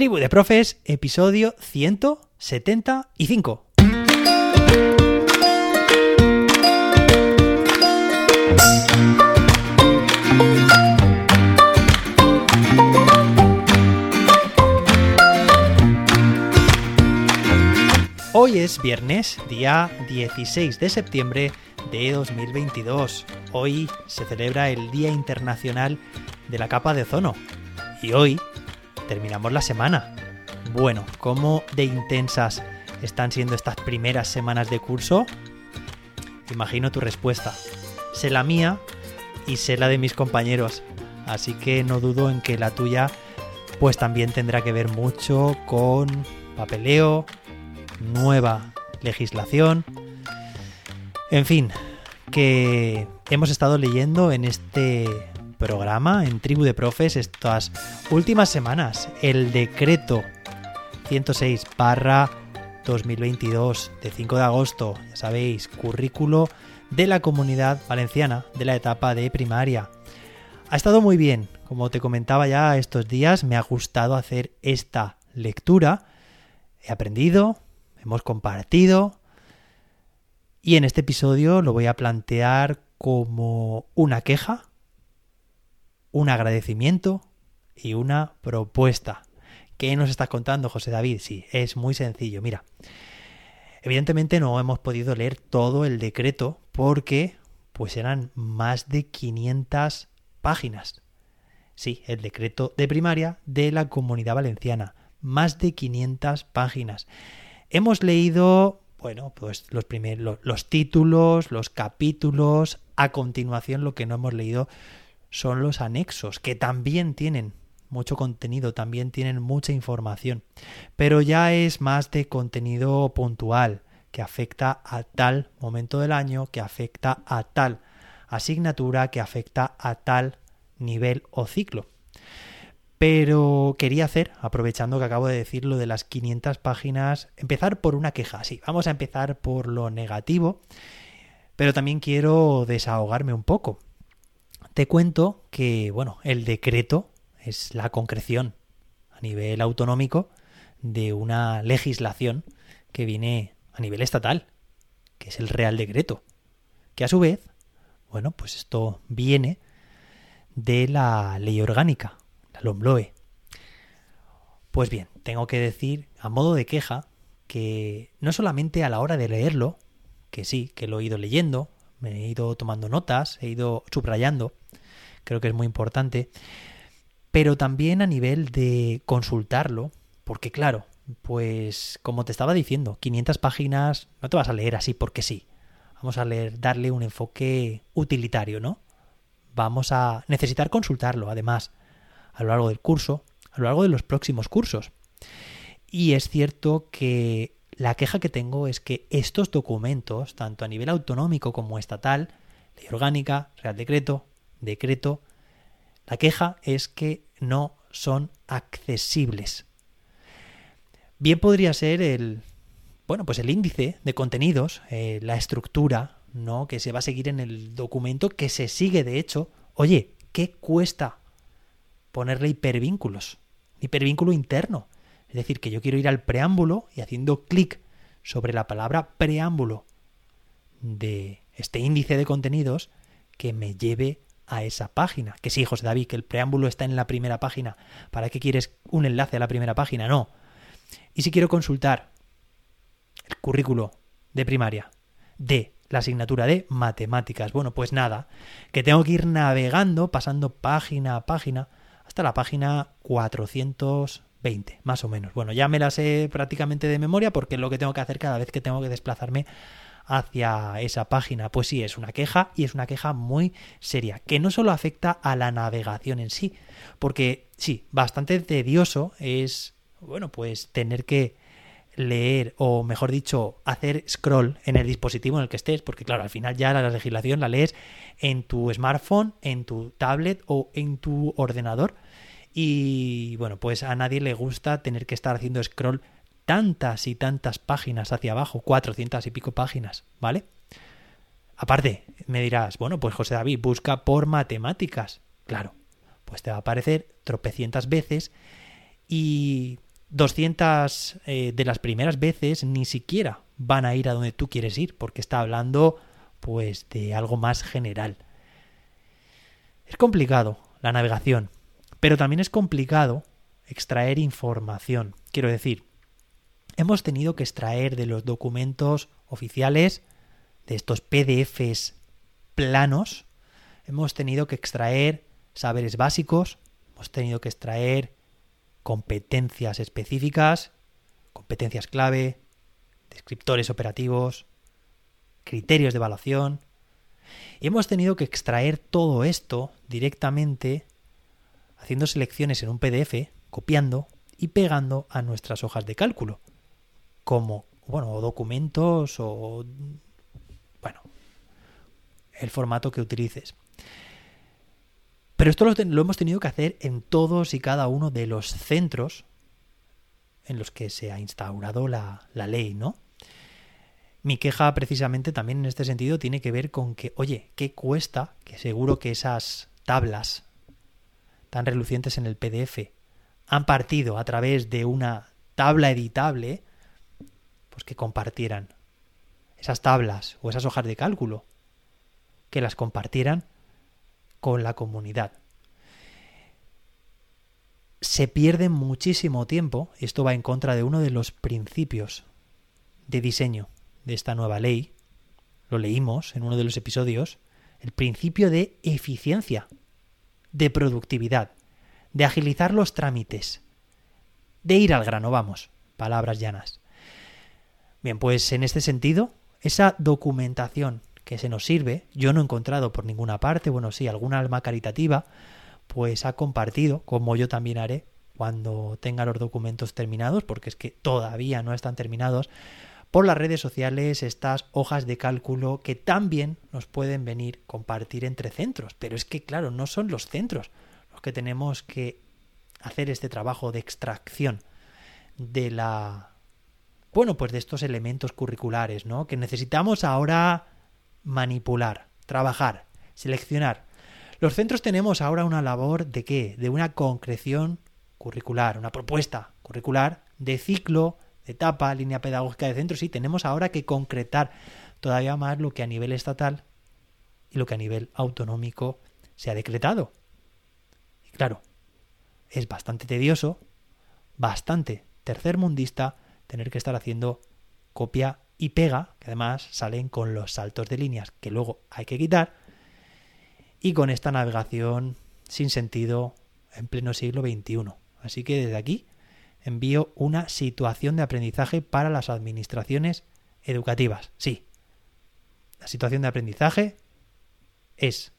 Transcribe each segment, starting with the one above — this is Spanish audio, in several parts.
Tribu de Profes, episodio 175. Hoy es viernes, día 16 de septiembre de 2022. Hoy se celebra el Día Internacional de la Capa de Ozono. Y hoy terminamos la semana. Bueno, ¿cómo de intensas están siendo estas primeras semanas de curso? Imagino tu respuesta. Sé la mía y sé la de mis compañeros. Así que no dudo en que la tuya pues también tendrá que ver mucho con papeleo, nueva legislación. En fin, que hemos estado leyendo en este programa, en Tribu de Profes, estas últimas semanas, el decreto 106 barra 2022 de 5 de agosto, ya sabéis, currículo de la comunidad valenciana de la etapa de primaria. Ha estado muy bien, como te comentaba ya estos días, me ha gustado hacer esta lectura, he aprendido, hemos compartido y en este episodio lo voy a plantear como una queja, un agradecimiento y una propuesta. ¿Qué nos estás contando, José David? Sí, es muy sencillo. Mira, evidentemente no hemos podido leer todo el decreto porque pues eran más de 500 páginas. Sí, el decreto de primaria de la Comunidad Valenciana. Más de 500 páginas. Hemos leído, bueno, pues los primeros, los títulos, los capítulos. A continuación, lo que no hemos leído son los anexos, que también tienen mucho contenido, también tienen mucha información, pero ya es más de contenido puntual, que afecta a tal momento del año, que afecta a tal asignatura, que afecta a tal nivel o ciclo. Pero quería hacer, aprovechando que acabo de decir lo de las 500 páginas, empezar por una queja. Sí, vamos a empezar por lo negativo, pero también quiero desahogarme un poco. Te cuento que, bueno, el decreto es la concreción a nivel autonómico de una legislación que viene a nivel estatal, que es el Real Decreto, que a su vez, bueno, pues esto viene de la ley orgánica, la LOMLOE. Pues bien, tengo que decir, a modo de queja, que no solamente a la hora de leerlo, que sí, que lo he ido leyendo, me he ido tomando notas, he ido subrayando, creo que es muy importante, pero también a nivel de consultarlo, porque claro, pues como te estaba diciendo, 500 páginas no te vas a leer así porque sí. Vamos a leer, darle un enfoque utilitario, ¿no? Vamos a necesitar consultarlo, además, a lo largo del curso, a lo largo de los próximos cursos. Y es cierto que la queja que tengo es que estos documentos, tanto a nivel autonómico como estatal, ley orgánica, real decreto, decreto, la queja es que no son accesibles. Bien podría ser el, bueno, pues el índice de contenidos, eh, la estructura, ¿no? Que se va a seguir en el documento, que se sigue de hecho. Oye, ¿qué cuesta ponerle hipervínculos? Hipervínculo interno. Es decir, que yo quiero ir al preámbulo y haciendo clic sobre la palabra preámbulo de este índice de contenidos que me lleve a esa página. Que sí, José David, que el preámbulo está en la primera página. ¿Para qué quieres un enlace a la primera página? No. Y si quiero consultar el currículo de primaria de la asignatura de matemáticas, bueno, pues nada, que tengo que ir navegando, pasando página a página, hasta la página 420, más o menos. Bueno, ya me la sé prácticamente de memoria porque es lo que tengo que hacer cada vez que tengo que desplazarme hacia esa página. Pues sí, es una queja y es una queja muy seria, que no solo afecta a la navegación en sí, porque sí, bastante tedioso es, bueno, pues tener que leer o mejor dicho hacer scroll en el dispositivo en el que estés porque claro al final ya la legislación la lees en tu smartphone en tu tablet o en tu ordenador y bueno pues a nadie le gusta tener que estar haciendo scroll tantas y tantas páginas hacia abajo, 400 y pico páginas, ¿vale? Aparte, me dirás, bueno, pues José David, busca por matemáticas. Claro, pues te va a aparecer tropecientas veces y 200 eh, de las primeras veces ni siquiera van a ir a donde tú quieres ir, porque está hablando pues de algo más general. Es complicado la navegación, pero también es complicado extraer información. Quiero decir, hemos tenido que extraer de los documentos oficiales, de estos PDFs planos, hemos tenido que extraer saberes básicos, hemos tenido que extraer competencias específicas, competencias clave, descriptores operativos, criterios de evaluación. Y hemos tenido que extraer todo esto directamente haciendo selecciones en un PDF, copiando y pegando a nuestras hojas de cálculo, como, bueno, documentos o, bueno, el formato que utilices. Pero esto lo, hemos tenido que hacer en todos y cada uno de los centros en los que se ha instaurado la, la ley, ¿no? Mi queja precisamente también en este sentido tiene que ver con que, oye, ¿qué cuesta? Que seguro que esas tablas tan relucientes en el PDF han partido a través de una tabla editable, pues que compartieran esas tablas o esas hojas de cálculo, que las compartieran con la comunidad. Se pierde muchísimo tiempo, y esto va en contra de uno de los principios de diseño de esta nueva ley, lo leímos en uno de los episodios, el principio de eficiencia, de productividad, de agilizar los trámites, de ir al grano, vamos, palabras llanas. Bien, pues en este sentido, esa documentación que se nos sirve, yo no he encontrado por ninguna parte, bueno, sí, alguna alma caritativa, pues ha compartido, como yo también haré cuando tenga los documentos terminados, porque es que todavía no están terminados, por las redes sociales estas hojas de cálculo que también nos pueden venir compartir entre centros. Pero es que, claro, no son los centros los que tenemos que hacer este trabajo de extracción de la... Bueno, pues de estos elementos curriculares, ¿no? Que necesitamos ahora manipular, trabajar, seleccionar. Los centros tenemos ahora una labor de qué? De una concreción curricular, una propuesta curricular de ciclo etapa, línea pedagógica de centro, sí, tenemos ahora que concretar todavía más lo que a nivel estatal y lo que a nivel autonómico se ha decretado. Y claro, es bastante tedioso, bastante tercermundista tener que estar haciendo copia y pega, que además salen con los saltos de líneas que luego hay que quitar, y con esta navegación sin sentido en pleno siglo XXI. Así que desde aquí envío una situación de aprendizaje para las administraciones educativas. Sí, la situación de aprendizaje es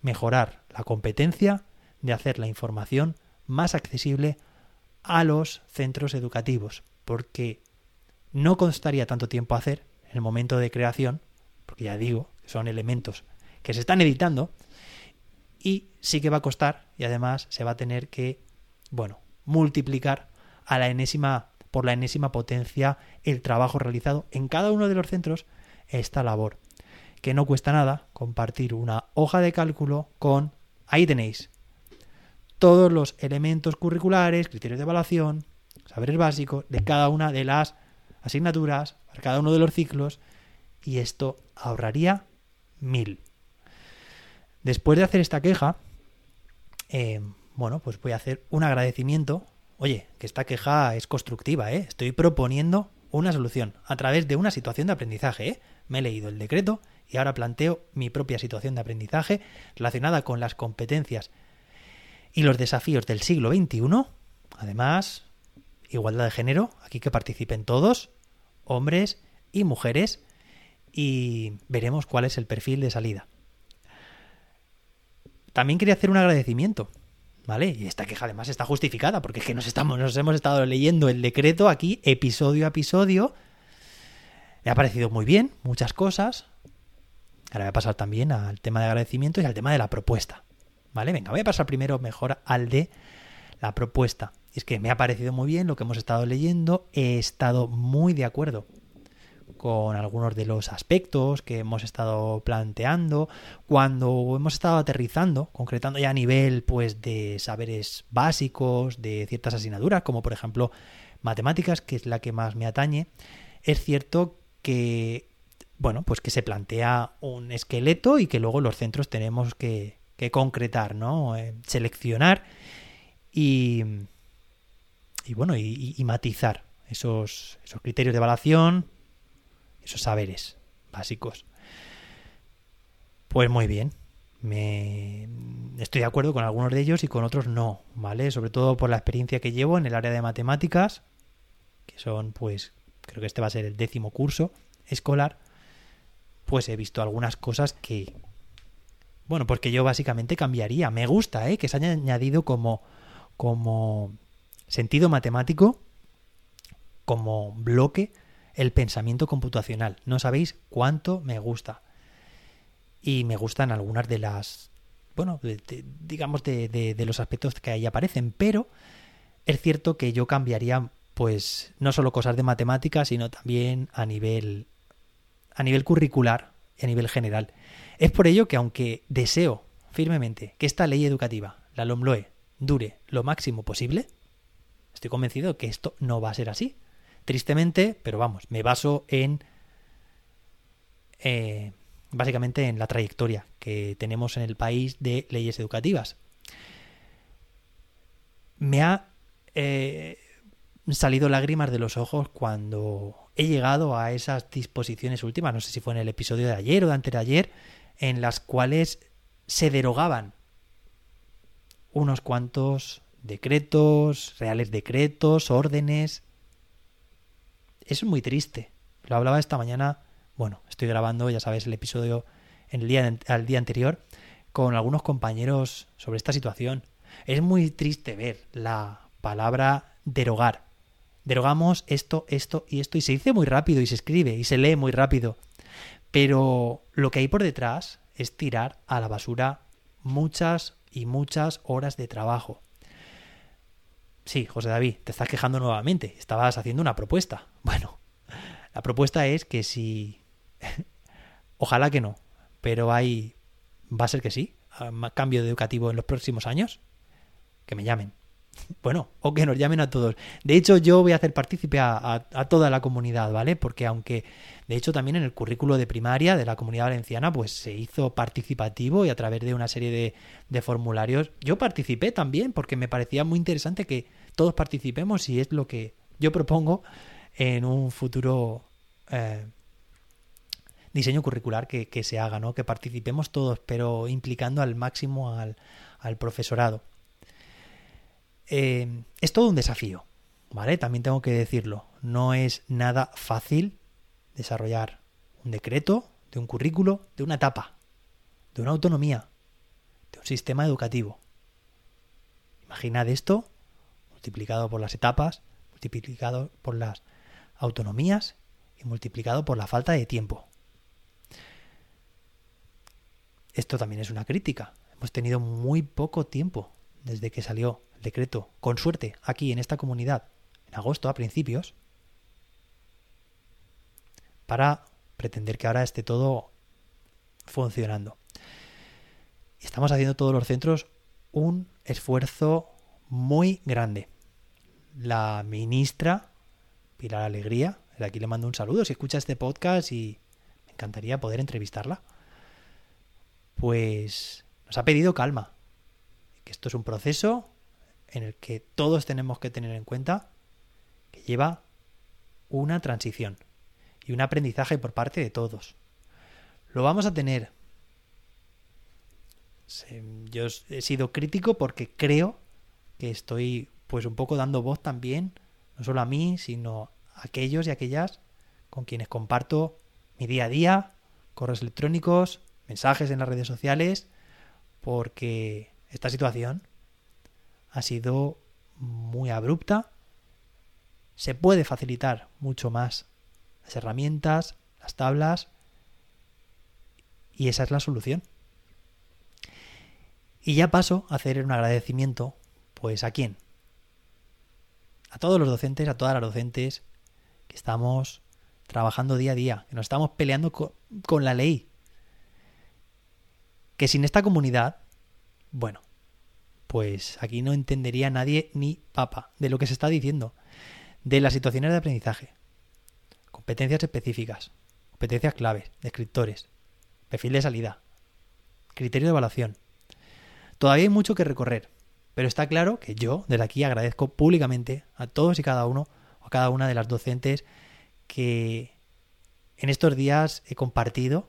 mejorar la competencia de hacer la información más accesible a los centros educativos, porque no costaría tanto tiempo hacer en el momento de creación, porque ya digo, son elementos que se están editando, y sí que va a costar, y además se va a tener que, bueno, multiplicar a la enésima, por la enésima potencia el trabajo realizado en cada uno de los centros esta labor. Que no cuesta nada compartir una hoja de cálculo con, ahí tenéis, todos los elementos curriculares, criterios de evaluación, saberes básicos de cada una de las asignaturas, para cada uno de los ciclos, y esto ahorraría mil. Después de hacer esta queja, eh, bueno, pues voy a hacer un agradecimiento. Oye, que esta queja es constructiva, ¿eh? Estoy proponiendo una solución a través de una situación de aprendizaje, ¿eh? Me he leído el decreto y ahora planteo mi propia situación de aprendizaje relacionada con las competencias y los desafíos del siglo XXI. Además, igualdad de género, aquí que participen todos, hombres y mujeres, y veremos cuál es el perfil de salida. También quería hacer un agradecimiento ¿Vale? Y esta queja además está justificada, porque es que nos, estamos, nos hemos estado leyendo el decreto aquí, episodio a episodio. Me ha parecido muy bien, muchas cosas. Ahora voy a pasar también al tema de agradecimiento y al tema de la propuesta. ¿Vale? Venga, voy a pasar primero mejor al de la propuesta. Y es que me ha parecido muy bien lo que hemos estado leyendo, he estado muy de acuerdo con algunos de los aspectos que hemos estado planteando, cuando hemos estado aterrizando, concretando ya a nivel pues de saberes básicos de ciertas asignaturas, como por ejemplo matemáticas, que es la que más me atañe, es cierto que bueno, pues que se plantea un esqueleto y que luego los centros tenemos que, que concretar, ¿no? Eh, seleccionar y, y bueno, y, y matizar esos, esos criterios de evaluación, esos saberes básicos. Pues muy bien. Me estoy de acuerdo con algunos de ellos y con otros no, ¿vale? Sobre todo por la experiencia que llevo en el área de matemáticas, que son, pues, creo que este va a ser el décimo curso escolar, pues he visto algunas cosas que, bueno, pues que yo básicamente cambiaría. Me gusta, ¿eh? Que se haya añadido como, como sentido matemático, como bloque el pensamiento computacional. No sabéis cuánto me gusta. Y me gustan algunas de las, bueno, digamos de, de, los aspectos que ahí aparecen, pero es cierto que yo cambiaría, pues, no solo cosas de matemáticas, sino también a nivel, a nivel curricular y a nivel general. Es por ello que aunque deseo firmemente que esta ley educativa, la LOMLOE, dure lo máximo posible, estoy convencido que esto no va a ser así. Tristemente, pero vamos, me baso en... Eh, básicamente en la trayectoria que tenemos en el país de leyes educativas. Me ha eh, salido lágrimas de los ojos cuando he llegado a esas disposiciones últimas, no sé si fue en el episodio de ayer o de antes de ayer, en las cuales se derogaban unos cuantos decretos, reales decretos, órdenes, es muy triste. Lo hablaba esta mañana, bueno, estoy grabando, ya sabes, el episodio en el día, al día anterior con algunos compañeros sobre esta situación. Es muy triste ver la palabra derogar. Derogamos esto, esto y esto y se dice muy rápido y se escribe y se lee muy rápido. Pero lo que hay por detrás es tirar a la basura muchas y muchas horas de trabajo. Sí, José David, te estás quejando nuevamente. Estabas haciendo una propuesta. Bueno, la propuesta es que si... Ojalá que no, pero hay... Va a ser que sí. Cambio de educativo en los próximos años. Que me llamen. Bueno, o que nos llamen a todos. De hecho, yo voy a hacer partícipe a, toda la comunidad, ¿vale? Porque aunque, de hecho, también en el currículo de primaria de la comunidad valenciana, pues se hizo participativo y a través de una serie de, de formularios, yo participé también porque me parecía muy interesante que todos participemos y es lo que yo propongo en un futuro eh, diseño curricular que, que, se haga, ¿no? Que participemos todos, pero implicando al máximo al, al profesorado. Eh, es todo un desafío, ¿vale? También tengo que decirlo. No es nada fácil desarrollar un decreto, de un currículo, de una etapa, de una autonomía, de un sistema educativo. Imaginad esto multiplicado por las etapas, multiplicado por las autonomías y multiplicado por la falta de tiempo. Esto también es una crítica. Hemos tenido muy poco tiempo desde que salió decreto, con suerte, aquí en esta comunidad, en agosto a principios, para pretender que ahora esté todo funcionando. Estamos haciendo todos los centros un esfuerzo muy grande. La ministra, Pilar Alegría, de aquí le mando un saludo si escucha este podcast y me encantaría poder entrevistarla, pues nos ha pedido calma, que esto es un proceso en el que todos tenemos que tener en cuenta que lleva una transición y un aprendizaje por parte de todos. Lo vamos a tener. Yo he sido crítico porque creo que estoy pues un poco dando voz también, no solo a mí, sino a aquellos y aquellas con quienes comparto mi día a día, correos electrónicos, mensajes en las redes sociales, porque esta situación ha sido muy abrupta. Se puede facilitar mucho más las herramientas, las tablas, y esa es la solución. Y ya paso a hacer un agradecimiento, pues a quién? A todos los docentes, a todas las docentes que estamos trabajando día a día, que nos estamos peleando con, con la ley. Que sin esta comunidad, bueno, pues aquí no entendería nadie ni papa de lo que se está diciendo, de las situaciones de aprendizaje, competencias específicas, competencias claves, descriptores, perfil de salida, criterio de evaluación. Todavía hay mucho que recorrer, pero está claro que yo desde aquí agradezco públicamente a todos y cada uno o a cada una de las docentes que en estos días he compartido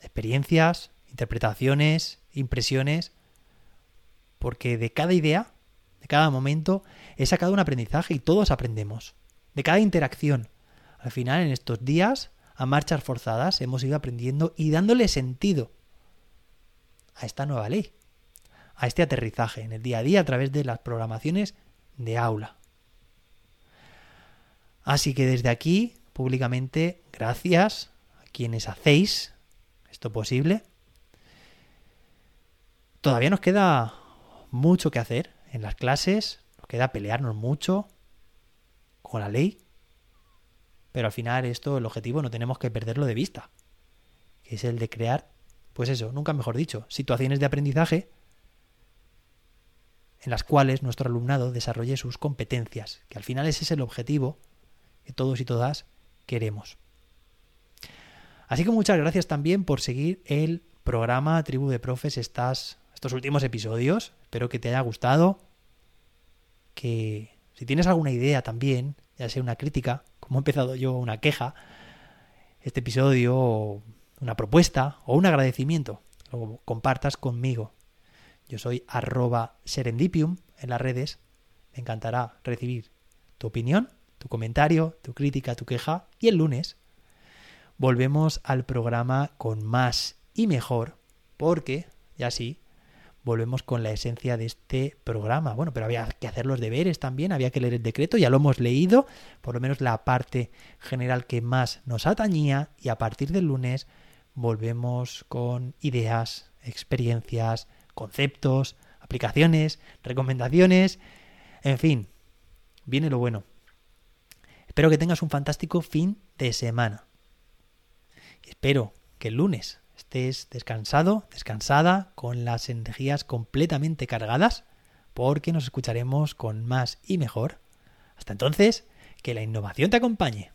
experiencias, interpretaciones, impresiones porque de cada idea, de cada momento, he sacado un aprendizaje y todos aprendemos. De cada interacción. Al final, en estos días, a marchas forzadas, hemos ido aprendiendo y dándole sentido a esta nueva ley, a este aterrizaje en el día a día a través de las programaciones de aula. Así que desde aquí, públicamente, gracias a quienes hacéis esto posible. Todavía nos queda mucho que hacer en las clases, nos queda pelearnos mucho con la ley, pero al final esto, el objetivo no tenemos que perderlo de vista, que es el de crear, pues eso, nunca mejor dicho, situaciones de aprendizaje en las cuales nuestro alumnado desarrolle sus competencias, que al final ese es el objetivo que todos y todas queremos. Así que muchas gracias también por seguir el programa Tribu de Profes estas, estos últimos episodios. Espero que te haya gustado. Que si tienes alguna idea también, ya sea una crítica, como he empezado yo, una queja, este episodio, una propuesta o un agradecimiento, lo compartas conmigo. Yo soy arroba serendipium en las redes. Me encantará recibir tu opinión, tu comentario, tu crítica, tu queja. Y el lunes volvemos al programa con más y mejor, porque, ya sí, volvemos con la esencia de este programa. Bueno, pero había que hacer los deberes también, había que leer el decreto, ya lo hemos leído, por lo menos la parte general que más nos atañía, y a partir del lunes volvemos con ideas, experiencias, conceptos, aplicaciones, recomendaciones, en fin, viene lo bueno. Espero que tengas un fantástico fin de semana. Espero que el lunes estés descansado, descansada, con las energías completamente cargadas, porque nos escucharemos con más y mejor. Hasta entonces, que la innovación te acompañe.